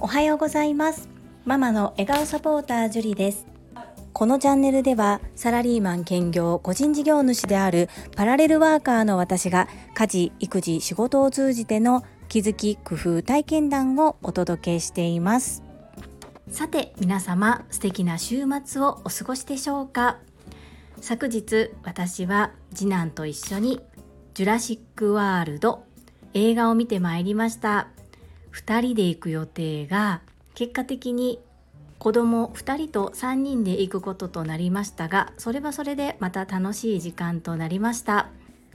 おはようございます。ママの笑顔サポータージュリです。このチャンネルではサラリーマン兼業個人事業主であるパラレルワーカーの私が家事育児仕事を通じての気づき工夫体験談をお届けしています。さて皆様素敵な週末をお過ごしでしょうか？昨日私は次男と一緒にジュラシックワールド映画を見てまいりました。2人で行く予定が結果的に子供2人と3人で行くこととなりましたがそれはそれでまた楽しい時間となりました。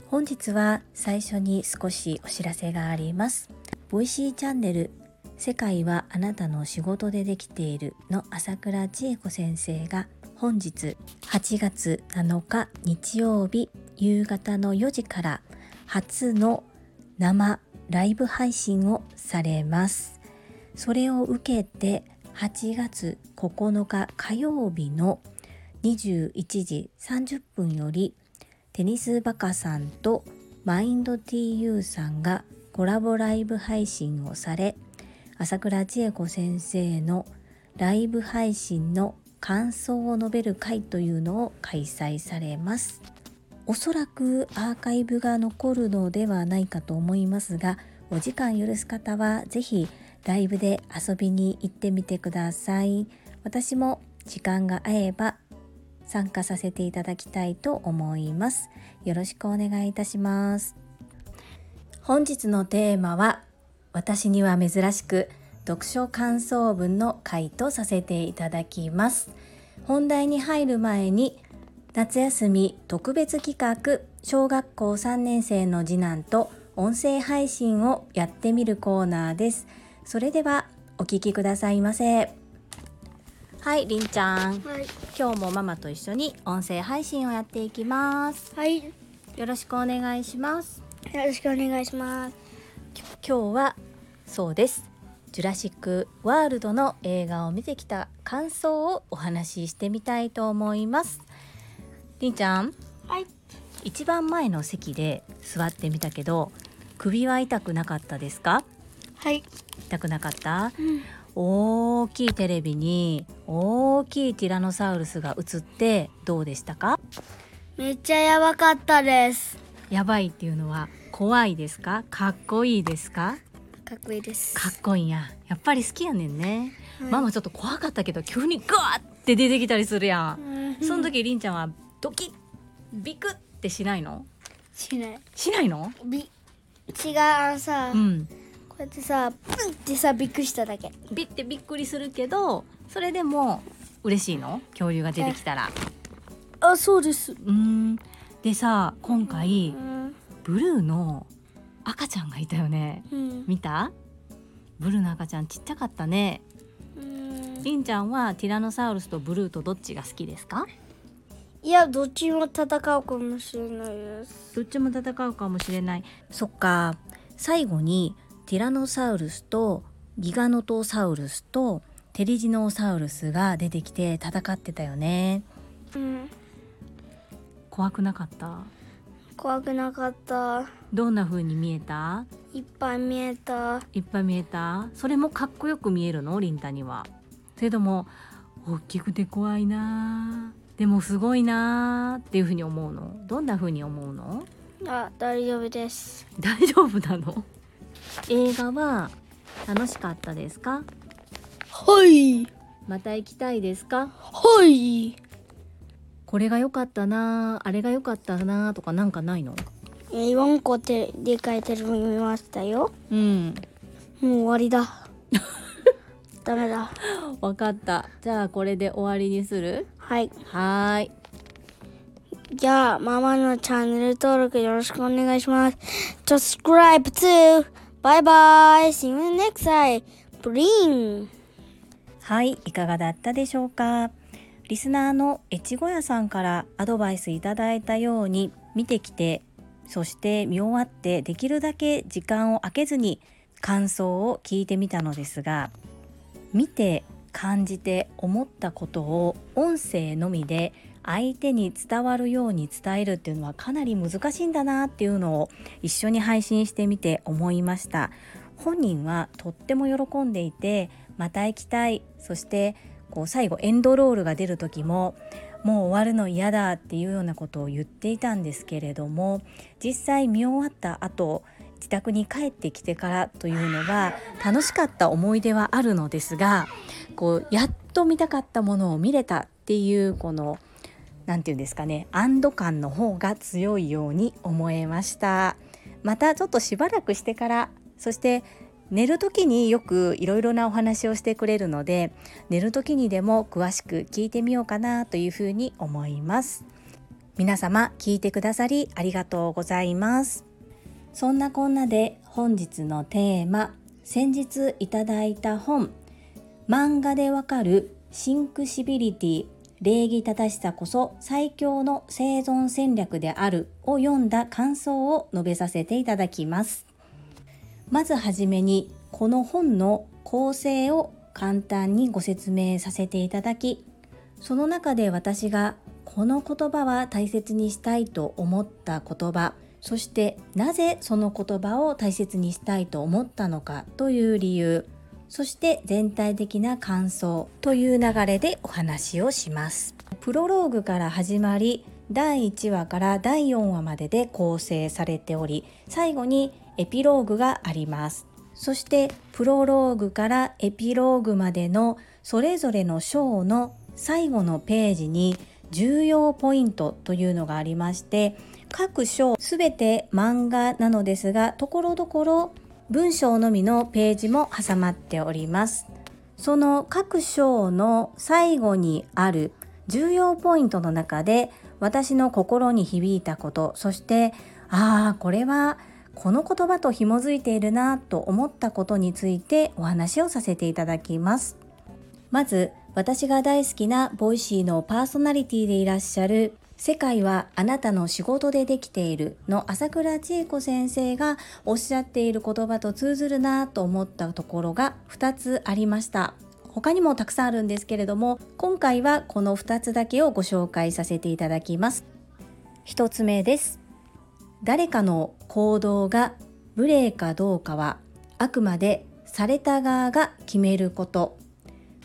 本日は最初に少しお知らせがあります。 Voicy チャンネル世界はあなたの仕事でできているの朝倉千恵子先生が本日8月7日日曜日夕方の4時から初の生ライブ配信をされます。それを受けて8月9日火曜日の21時30分よりテニスバカさんとマインド TU さんがコラボライブ配信をされ朝倉千恵子先生のライブ配信の感想を述べる会というのを開催されます。おそらくアーカイブが残るのではないかと思いますがお時間許す方は是非ライブで遊びに行ってみてください。私も時間が合えば参加させていただきたいと思います。よろしくお願いいたします。本日のテーマは私には珍しく読書感想文の回とさせていただきます。本題に入る前に夏休み特別企画小学校3年生の次男と音声配信をやってみるコーナーです。それではお聞きくださいませ。はいりんちゃん。はい。今日もママと一緒に音声配信をやっていきます。はい。よよろしくお願いします。ろしくお願いします。今日はそうですジュラシックワールドの映画を見てきた感想をお話ししてみたいと思いますりんちゃんはい。一番前の席で座ってみたけど首は痛くなかったですか？はい。痛くなかった？うん。大きいテレビに大きいティラノサウルスが映ってどうでしたか？めっちゃやばかったです。やばいっていうのは怖いですか？かっこいいですか？かっこいいです。かっこいいんややっぱり好きやねんね、はいママちょっと怖かったけど急にガーって出てきたりするやんうんその時りんちゃんはドキッビクってしないの？しない。しないの？び。違うさ、こうんうやってさ、プンってさ、びっくりしただけ。ビってびっくりするけどそれでも嬉しいの？恐竜が出てきたらあ、そうです。うーんでさ今回うん。ブルーの赤ちゃんがいたよね。うん。見た？ブルーの赤ちゃんちっちゃかったね。うん。りんちゃんはティラノサウルスとブルーとどっちが好きですか？いや、どっちも戦うかもしれないです。どっちも戦うかもしれない。そっか。最後にティラノサウルスとギガノトサウルスとテリジノサウルスが出てきて戦ってたよね。うん。怖くなかった？怖くなかった。どんな風に見えた？いっぱい見えた。いっぱい見えた？それもかっこよく見えるの？リンタにはそれとも大きくて怖いな？でもすごいなっていう風に思うの？どんな風に思うの？あ、大丈夫です。大丈夫なの？映画は楽しかったですか？はい。また行きたいですか？はい。これが良かったなあれが良かったなとかなんかないの？えー、4個てで書いてるの見ましたよ。うんもう終わりだ。ダメだ。分かったじゃあこれで終わりにする？はい。はーいじゃあ、ママのチャンネル登録よろしくお願いします。subscribe to! バイバイ !See you next time! ブリンはいいかがだったでしょうか？リスナーの越後屋さんからアドバイスいただいたように見てきてそして見終わってできるだけ時間を空けずに感想を聞いてみたのですが見て感じて思ったことを音声のみで相手に伝わるように伝えるっていうのはかなり難しいんだなっていうのを一緒に配信してみて思いました。本人はとっても喜んでいてまた行きたい。そしてこう最後エンドロールが出る時ももう終わるの嫌だっていうようなことを言っていたんですけれども実際見終わった後自宅に帰ってきてからというのは楽しかった思い出はあるのですがこうやっと見たかったものを見れたっていうこの何て言うんですかね安堵感の方が強いように思えました。またちょっとしばらくしてからそして寝る時によくいろいろなお話をしてくれるので寝る時にでも詳しく聞いてみようかなというふうに思います。皆様聞いてくださりありがとうございます。そんなこんなで本日のテーマ先日いただいた本漫画でわかるシンクシビリティ礼儀正しさこそ最強の生存戦略であるを読んだ感想を述べさせていただきます。まずはじめにこの本の構成を簡単にご説明させていただきその中で私がこの言葉は大切にしたいと思った言葉そしてなぜその言葉を大切にしたいと思ったのかという理由そして全体的な感想という流れでお話をします。プロローグから始まり第1話から第4話までで構成されており最後にエピローグがありますそしてプロローグからエピローグまでのそれぞれの章の最後のページに重要ポイントというのがありまして各章すべて漫画なのですがところどころ文章のみのページも挟まっております。その各章の最後にある重要ポイントの中で私の心に響いたこと、そしてああ、これはこの言葉と紐づいているなと思ったことについてお話をさせていただきます。まず私が大好きな Voicy のパーソナリティでいらっしゃる世界はあなたの仕事でできているの朝倉千恵子先生がおっしゃっている言葉と通ずるなと思ったところが2つありました。他にもたくさんあるんですけれども今回はこの2つだけをご紹介させていただきます。1つ目です。誰かの行動が無礼かどうかはあくまでされた側が決めること。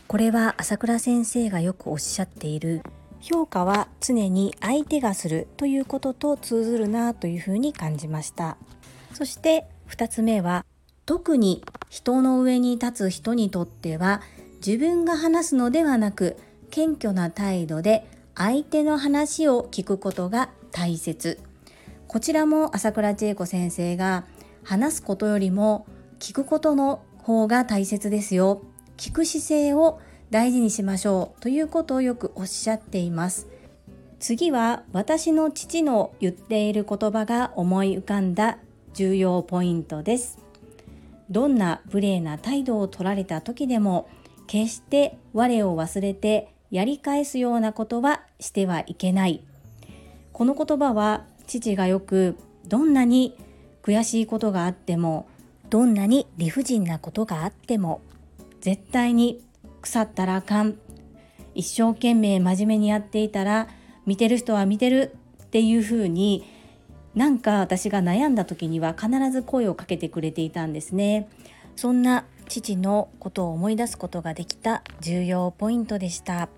これは朝倉先生がよくおっしゃっている評価は常に相手がするということと通ずるなというふうに感じました。そして2つ目は特に人の上に立つ人にとっては自分が話すのではなく謙虚な態度で相手の話を聞くことが大切。こちらも朝倉千恵子先生が話すことよりも聞くことの方が大切ですよ。聞く姿勢を大事にしましょうということをよくおっしゃっています。次は私の父の言っている言葉が思い浮かんだ重要ポイントです。どんな無礼な態度を取られた時でも決して我を忘れてやり返すようなことはしてはいけない。この言葉は父がよくどんなに悔しいことがあってもどんなに理不尽なことがあっても絶対に腐ったらあかん。一生懸命真面目にやっていたら見てる人は見てるっていう風になんか私が悩んだ時には必ず声をかけてくれていたんですね。そんな父のことを思い出すことができた重要ポイントでした。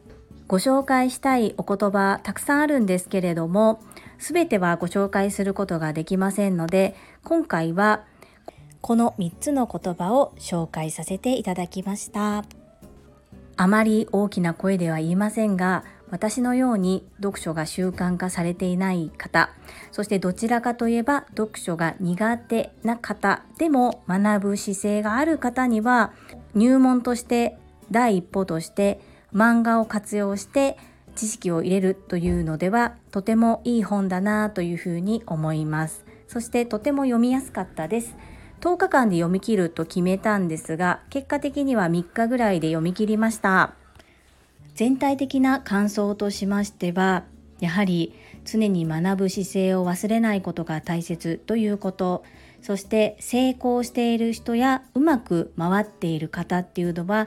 ご紹介したいお言葉たくさんあるんですけれども全てはご紹介することができませんので今回はこの3つの言葉を紹介させていただきました。あまり大きな声では言いませんが私のように読書が習慣化されていない方そしてどちらかといえば読書が苦手な方でも学ぶ姿勢がある方には入門として第一歩として漫画を活用して知識を入れるというのではとてもいい本だなというふうに思います。そしてとても読みやすかったです。10日間で読み切ると決めたんですが結果的には3日ぐらいで読み切りました。全体的な感想としましてはやはり常に学ぶ姿勢を忘れないことが大切ということ。そして成功している人やうまく回っている方っていうのは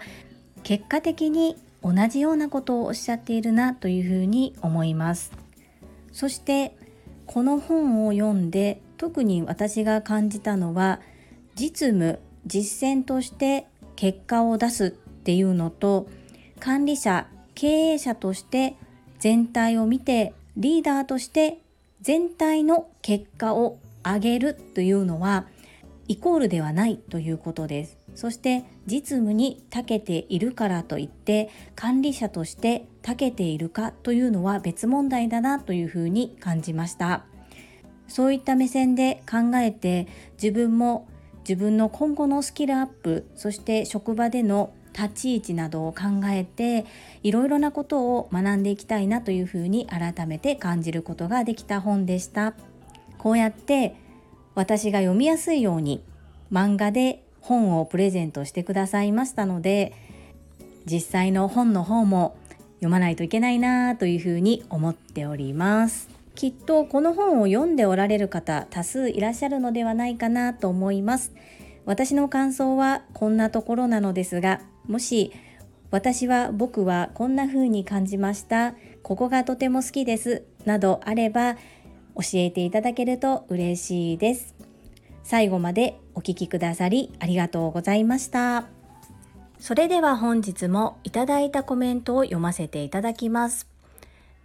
結果的に同じようなことをおっしゃっているなというふうに思います。そしてこの本を読んで特に私が感じたのは実務実践として結果を出すっていうのと管理者経営者として全体を見てリーダーとして全体の結果を上げるというのはイコールではないということです。そして実務に長けているからといって管理者として長けているかというのは別問題だなというふうに感じました。そういった目線で考えて自分も自分の今後のスキルアップそして職場での立ち位置などを考えていろいろなことを学んでいきたいなというふうに改めて感じることができた本でした。こうやって私が読みやすいように漫画で本をプレゼントしてくださいましたので実際の本の方も読まないといけないなというふうに思っております。きっとこの本を読んでおられる方多数いらっしゃるのではないかなと思います。私の感想はこんなところなのですがもし私は僕はこんな風に感じました。ここがとても好きです。などあれば教えていただけると嬉しいです。最後までお聴きくださりありがとうございました。それでは本日もいただいたコメントを読ませていただきます。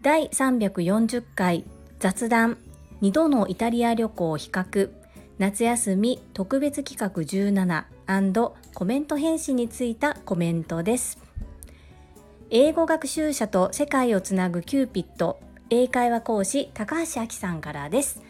第340回雑談。2度のイタリア旅行比較。夏休み特別企画17コメント返信についたコメントです。英語学習者と世界をつなぐキューピット英会話講師高橋明さんからです。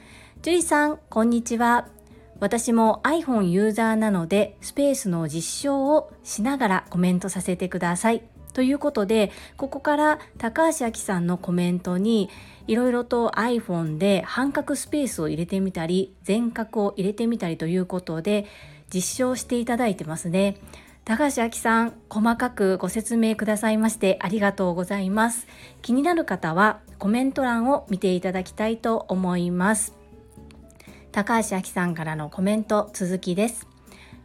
樹里さんこんにちは。私も iPhone ユーザーなのでスペースの実証をしながらコメントさせてくださいということでここから高橋明さんのコメントにいろいろと iPhone で半角スペースを入れてみたり全角を入れてみたりということで実証していただいてますね。高橋明さん、細かくご説明くださいましてありがとうございます。気になる方はコメント欄を見ていただきたいと思います。高橋明さんからのコメント続きです。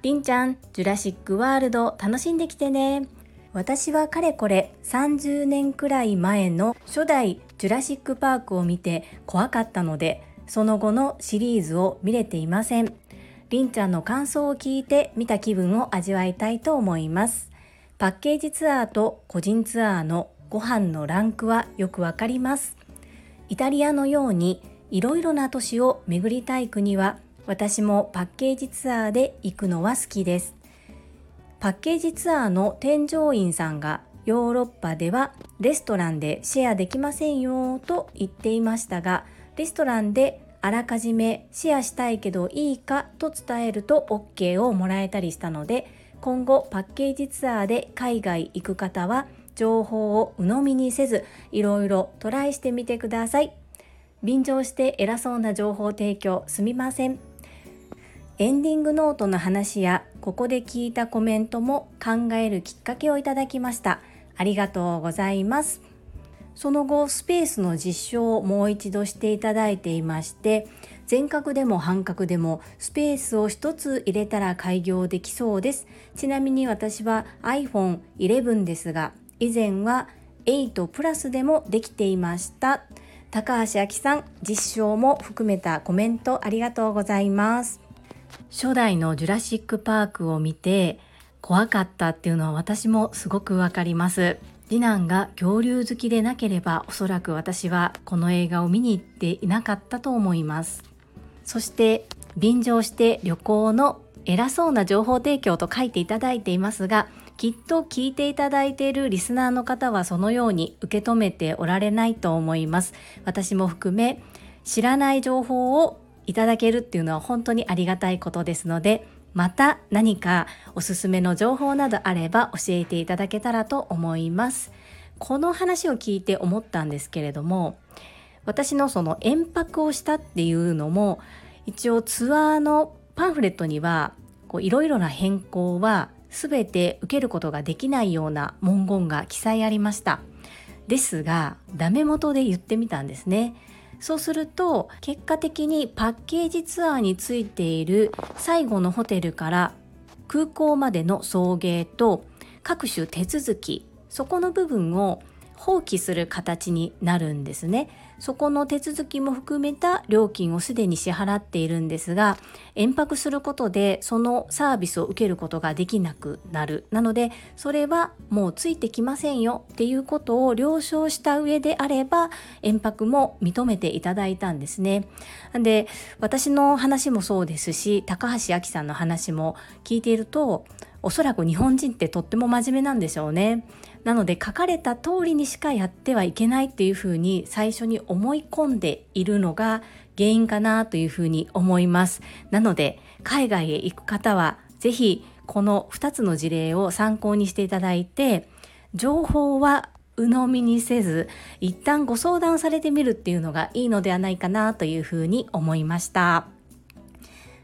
りんちゃん、ジュラシックワールド楽しんできてね。私はかれこれ30年くらい前の初代ジュラシックパークを見て怖かったので、その後のシリーズを見れていません。りんちゃんの感想を聞いて見た気分を味わいたいと思います。パッケージツアーと個人ツアーのご飯のランクはよくわかります。イタリアのようにいろいろな都市を巡りたい国は私もパッケージツアーで行くのは好きです。パッケージツアーの添乗員さんがヨーロッパではレストランでシェアできませんよと言っていましたがレストランであらかじめシェアしたいけどいいかと伝えると OK をもらえたりしたので今後パッケージツアーで海外行く方は情報を鵜呑みにせずいろいろトライしてみてください便乗して偉そうな情報提供すみません。エンディングノートの話やここで聞いたコメントも考えるきっかけをいただきました。ありがとうございます。その後スペースの実証をもう一度していただいていまして全角でも半角でもスペースを一つ入れたら開業できそうです。ちなみに私は iPhone11 ですが以前は8プラスでもできていました。高橋明さん実証も含めたコメントありがとうございます。初代のジュラシックパークを見て怖かったっていうのは私もすごくわかります。次男が恐竜好きでなければおそらく私はこの映画を見に行っていなかったと思います。そして便乗して旅行の偉そうな情報提供と書いていただいていますがきっと聞いていただいているリスナーの方はそのように受け止めておられないと思います私も含め知らない情報をいただけるっていうのは本当にありがたいことですのでまた何かおすすめの情報などあれば教えていただけたらと思います。この話を聞いて思ったんですけれども私のその延泊をしたっていうのも一応ツアーのパンフレットにはいろいろな変更は全て受けることができないような文言が記載ありましたですがダメ元で言ってみたんですねそうすると結果的にパッケージツアーについている最後のホテルから空港までの送迎と各種手続きそこの部分を放棄する形になるんですね。そこの手続きも含めた料金をすでに支払っているんですが延泊することでそのサービスを受けることができなくなる。なのでそれはもうついてきませんよっていうことを了承した上であれば延泊も認めていただいたんですね。で私の話もそうですし高橋亜紀さんの話も聞いているとおそらく日本人ってとっても真面目なんでしょうね。なので書かれた通りにしかやってはいけないっていうふうに最初に思い込んでいるのが原因かなというふうに思います。なので海外へ行く方はぜひこの2つの事例を参考にしていただいて情報は鵜呑みにせず一旦ご相談されてみるっていうのがいいのではないかなというふうに思いました。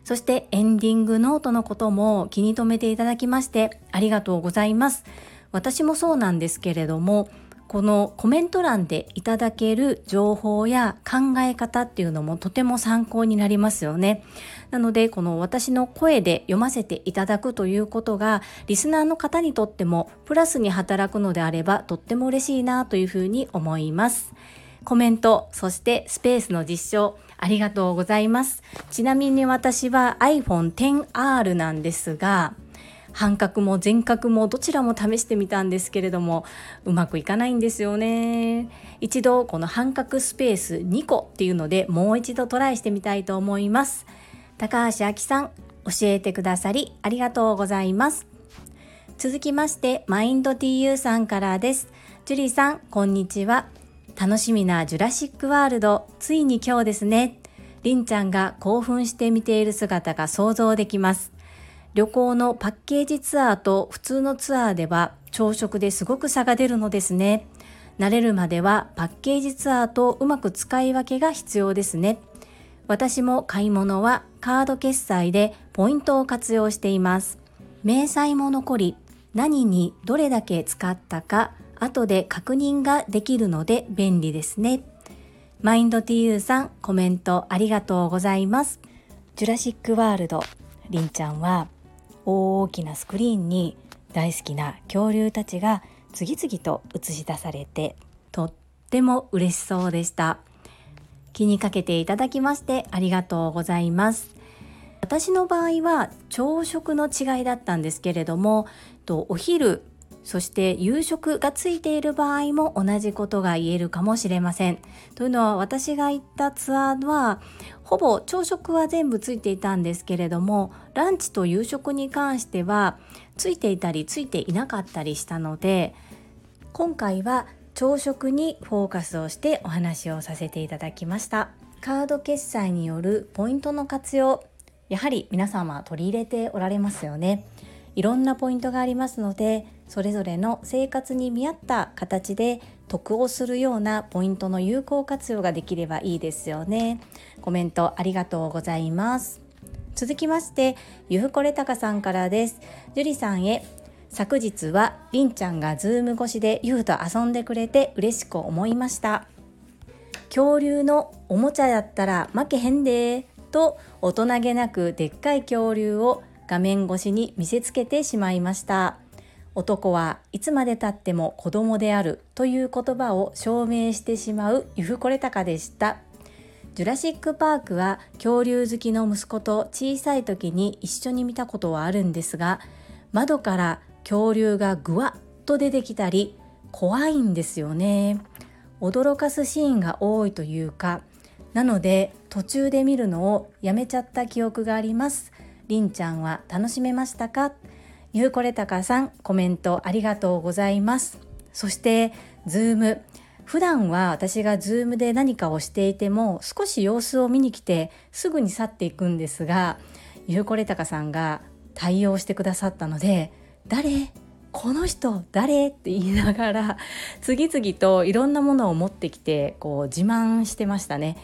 そしてエンディングノートのことも気に留めていただきましてありがとうございます。私もそうなんですけれどもこのコメント欄でいただける情報や考え方っていうのもとても参考になりますよね。なのでこの私の声で読ませていただくということがリスナーの方にとってもプラスに働くのであればとっても嬉しいなというふうに思います。コメント、そしてスペースの実証ありがとうございます。ちなみに私は iPhone XR なんですが半角も全角もどちらも試してみたんですけれどもうまくいかないんですよね。一度この半角スペース2個っていうのでもう一度トライしてみたいと思います。高橋明さん教えてくださりありがとうございます。続きましてマインド TU さんからです。ジュリーさんこんにちは。楽しみなジュラシックワールド。ついに今日ですね。りんちゃんが興奮して見ている姿が想像できます。旅行のパッケージツアーと普通のツアーでは朝食ですごく差が出るのですね。慣れるまではパッケージツアーとうまく使い分けが必要ですね。私も買い物はカード決済でポイントを活用しています。明細も残り、何にどれだけ使ったか後で確認ができるので便利ですね。マインド TU さんコメントありがとうございます。ジュラシックワールド、りんちゃんは大きなスクリーンに大好きな恐竜たちが次々と映し出されてとっても嬉しそうでした。気にかけていただきましてありがとうございます。私の場合は朝食の違いだったんですけれどもお昼そして夕食がついている場合も同じことが言えるかもしれません。というのは私が行ったツアーはほぼ朝食は全部ついていたんですけれどもランチと夕食に関してはついていたりついていなかったりしたので今回は朝食にフォーカスをしてお話をさせていただきましたカード決済によるポイントの活用やはり皆様取り入れておられますよねいろんなポイントがありますのでそれぞれの生活に見合った形で得をするようなポイントの有効活用ができればいいですよね。コメントありがとうございます。続きましてゆふこれたかさんからです。樹里さんへ。昨日はりんちゃんがズーム越しでゆうと遊んでくれて嬉しく思いました。恐竜のおもちゃやったら負けへんでと大人げなくでっかい恐竜を画面越しに見せつけてしまいました。男はいつまでたっても子供であるという言葉を証明してしまうユフコレタカでした。ジュラシック・パークは恐竜好きの息子と小さい時に一緒に見たことはあるんですが窓から恐竜がぐわっと出てきたり怖いんですよね。驚かすシーンが多いというか。なので途中で見るのをやめちゃった記憶があります。りんちゃんは楽しめましたか？ゆうこれたかさんコメントありがとうございます。そしてズーム。普段は私がズームで何かをしていても少し様子を見に来てすぐに去っていくんですがゆうこれたかさんが対応してくださったので誰？この人？誰？って言いながら次々といろんなものを持ってきてこう自慢してましたね。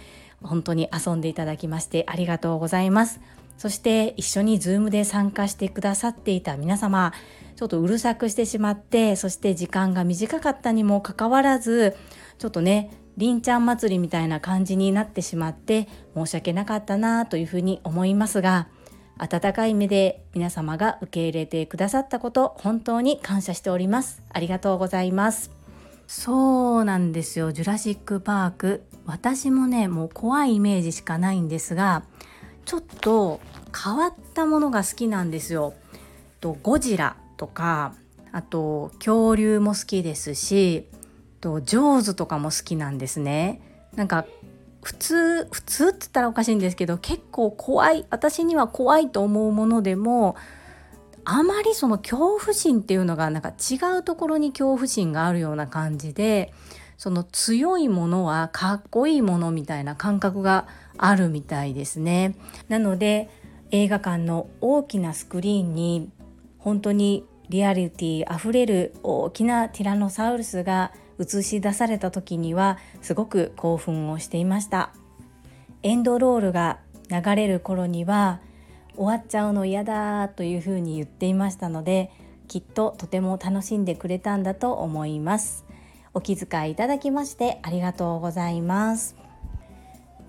本当に遊んでいただきましてありがとうございます。そして一緒に Zoom で参加してくださっていた皆様ちょっとうるさくしてしまってそして時間が短かったにもかかわらずちょっとねりんちゃん祭りみたいな感じになってしまって申し訳なかったなというふうに思いますが温かい目で皆様が受け入れてくださったこと本当に感謝しております。ありがとうございます。そうなんですよ。ジュラシック・パーク。私もねもう怖いイメージしかないんですがちょっと変わったものが好きなんですよ。とゴジラとかあと恐竜も好きですしとジョーズとかも好きなんですね。なんか普通普通って言ったらおかしいんですけど結構怖い私には怖いと思うものでもあまりその恐怖心っていうのがなんか違うところに恐怖心があるような感じでその強いものはかっこいいものみたいな感覚があるみたいですね。なので映画館の大きなスクリーンに本当にリアリティあふれる大きなティラノサウルスが映し出された時にはすごく興奮をしていました。エンドロールが流れる頃には終わっちゃうの嫌だというふうに言っていましたのできっととても楽しんでくれたんだと思います。お気遣いいただきましてありがとうございます。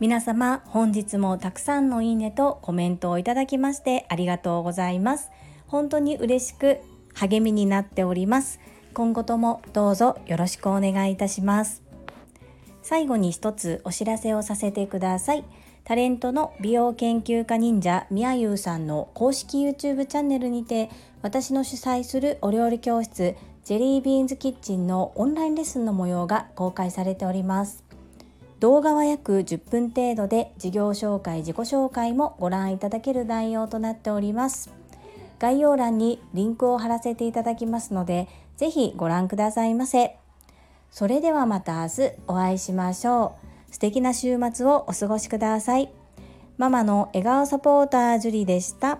皆様本日もたくさんのいいねとコメントをいただきましてありがとうございます。本当に嬉しく励みになっております。今後ともどうぞよろしくお願いいたします。最後に一つお知らせをさせてください。タレントの美容研究家忍者みやゆうさんの公式 YouTube チャンネルにて私の主催するお料理教室ジェリービーンズキッチンのオンラインレッスンの模様が公開されております。動画は約10分程度で事業紹介自己紹介もご覧いただける内容となっております概要欄にリンクを貼らせていただきますのでぜひご覧くださいませ。それではまた明日お会いしましょう。素敵な週末をお過ごしください。ママの笑顔サポータージュリでした。